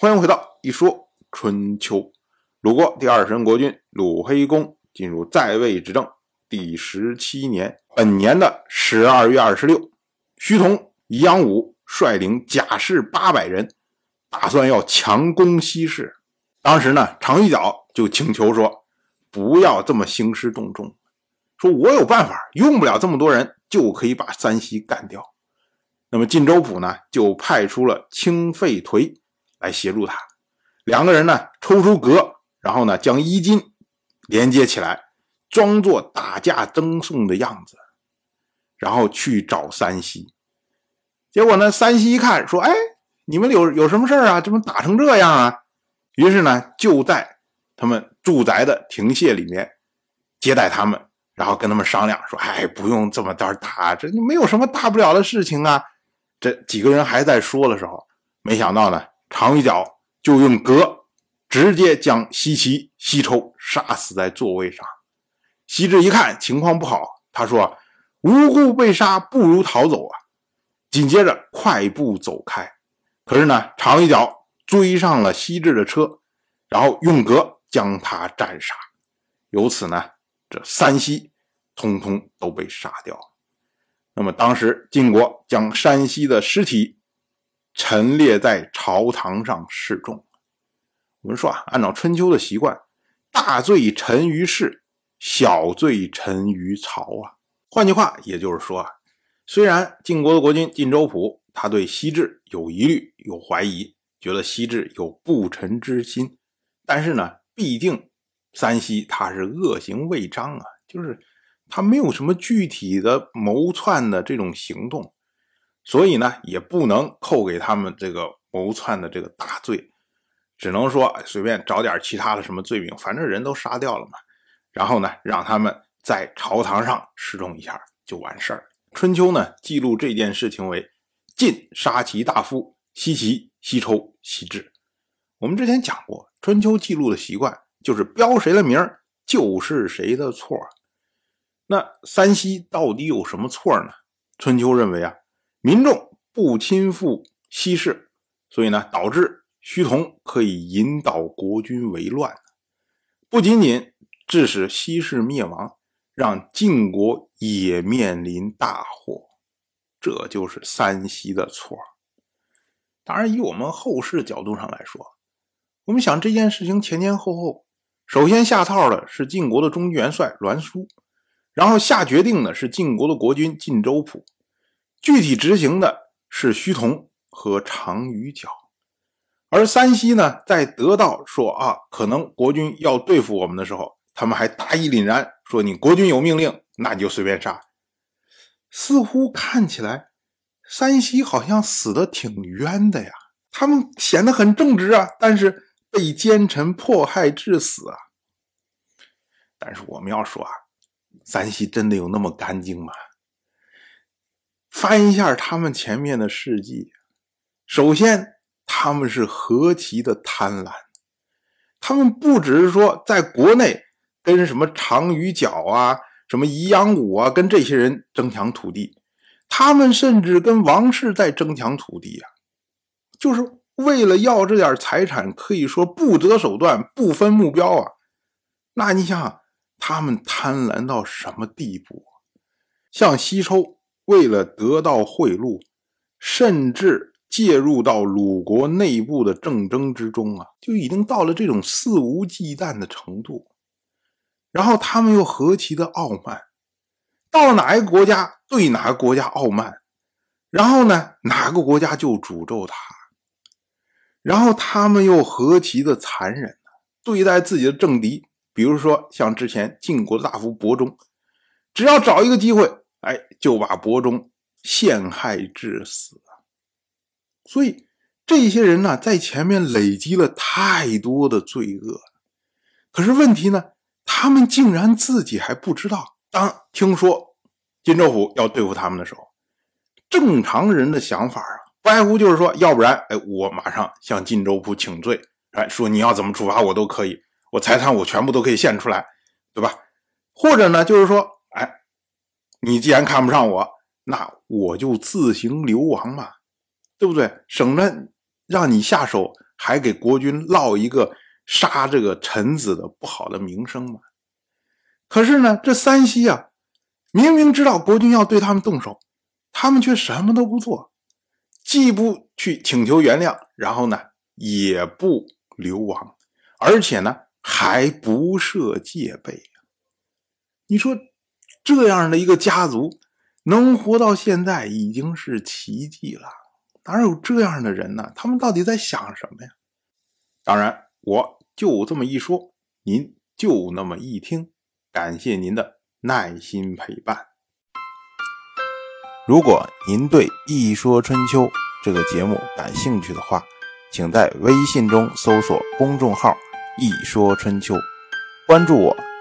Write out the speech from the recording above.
欢迎回到一说春秋。鲁国第二十任国君鲁黑公进入在位执政第十七年，本年的十二月二十六，徐同、宜阳武率领甲士八百人，打算要强攻西市。当时呢，常遇角就请求说：“不要这么兴师动众，说我有办法，用不了这么多人就可以把三西干掉。”那么晋州府呢，就派出了清费颓来协助他。两个人呢，抽出戈。然后呢，将衣襟连接起来，装作打架争讼的样子，然后去找三西。结果呢，三西一看，说：“哎，你们有有什么事啊？怎么打成这样啊？”于是呢，就在他们住宅的亭榭里面接待他们，然后跟他们商量说：“哎，不用这么大打，这没有什么大不了的事情啊。”这几个人还在说的时候，没想到呢，长一脚就用戈。直接将西岐、西抽杀死在座位上。西至一看情况不好，他说：“无故被杀，不如逃走啊！”紧接着快步走开。可是呢，长一脚追上了西至的车，然后用戈将他斩杀。由此呢，这三西通通都被杀掉。那么当时晋国将山西的尸体陈列在朝堂上示众。我们说啊，按照春秋的习惯，大罪沉于市，小罪沉于朝啊。换句话，也就是说啊，虽然晋国的国君晋州普他对西至有疑虑、有怀疑，觉得西至有不臣之心，但是呢，毕竟三西他是恶行未彰啊，就是他没有什么具体的谋篡的这种行动，所以呢，也不能扣给他们这个谋篡的这个大罪。只能说随便找点其他的什么罪名，反正人都杀掉了嘛。然后呢，让他们在朝堂上示众一下就完事儿。春秋呢记录这件事情为晋杀其大夫，西齐西抽西至。我们之前讲过，春秋记录的习惯就是标谁的名就是谁的错。那三西到底有什么错呢？春秋认为啊，民众不亲附西氏，所以呢导致。徐同可以引导国君为乱，不仅仅致使西氏灭亡，让晋国也面临大祸。这就是三西的错。当然，以我们后世角度上来说，我们想这件事情前前后后，首先下套的是晋国的中军元帅栾书，然后下决定的是晋国的国君晋州普，具体执行的是徐同和常于角。而三西呢，在得到说啊，可能国君要对付我们的时候，他们还大义凛然说：“你国君有命令，那你就随便杀。”似乎看起来，三西好像死的挺冤的呀。他们显得很正直啊，但是被奸臣迫害致死啊。但是我们要说啊，三西真的有那么干净吗？翻一下他们前面的事迹，首先。他们是何其的贪婪！他们不只是说在国内跟什么长于角啊、什么宜阳武啊，跟这些人争抢土地，他们甚至跟王室在争抢土地呀，就是为了要这点财产，可以说不择手段、不分目标啊。那你想想，他们贪婪到什么地步？像西抽，为了得到贿赂，甚至。介入到鲁国内部的政争之中啊，就已经到了这种肆无忌惮的程度。然后他们又何其的傲慢，到哪一个国家对哪个国家傲慢，然后呢哪个国家就诅咒他。然后他们又何其的残忍呢？对待自己的政敌，比如说像之前晋国的大夫伯中，只要找一个机会，哎，就把伯中陷害致死。所以这些人呢，在前面累积了太多的罪恶，可是问题呢，他们竟然自己还不知道。当听说金州府要对付他们的时候，正常人的想法啊，不外乎就是说，要不然，哎，我马上向金州府请罪，哎，说你要怎么处罚我都可以，我财产我全部都可以献出来，对吧？或者呢，就是说，你既然看不上我，那我就自行流亡嘛。对不对？省得让你下手还给国君落一个杀这个臣子的不好的名声嘛。可是呢，这三西啊，明明知道国君要对他们动手，他们却什么都不做，既不去请求原谅，然后呢，也不流亡，而且呢，还不设戒备。你说这样的一个家族能活到现在，已经是奇迹了。哪有这样的人呢？他们到底在想什么呀？当然，我就这么一说，您就那么一听。感谢您的耐心陪伴。如果您对《一说春秋》这个节目感兴趣的话，请在微信中搜索公众号“一说春秋”，关注我。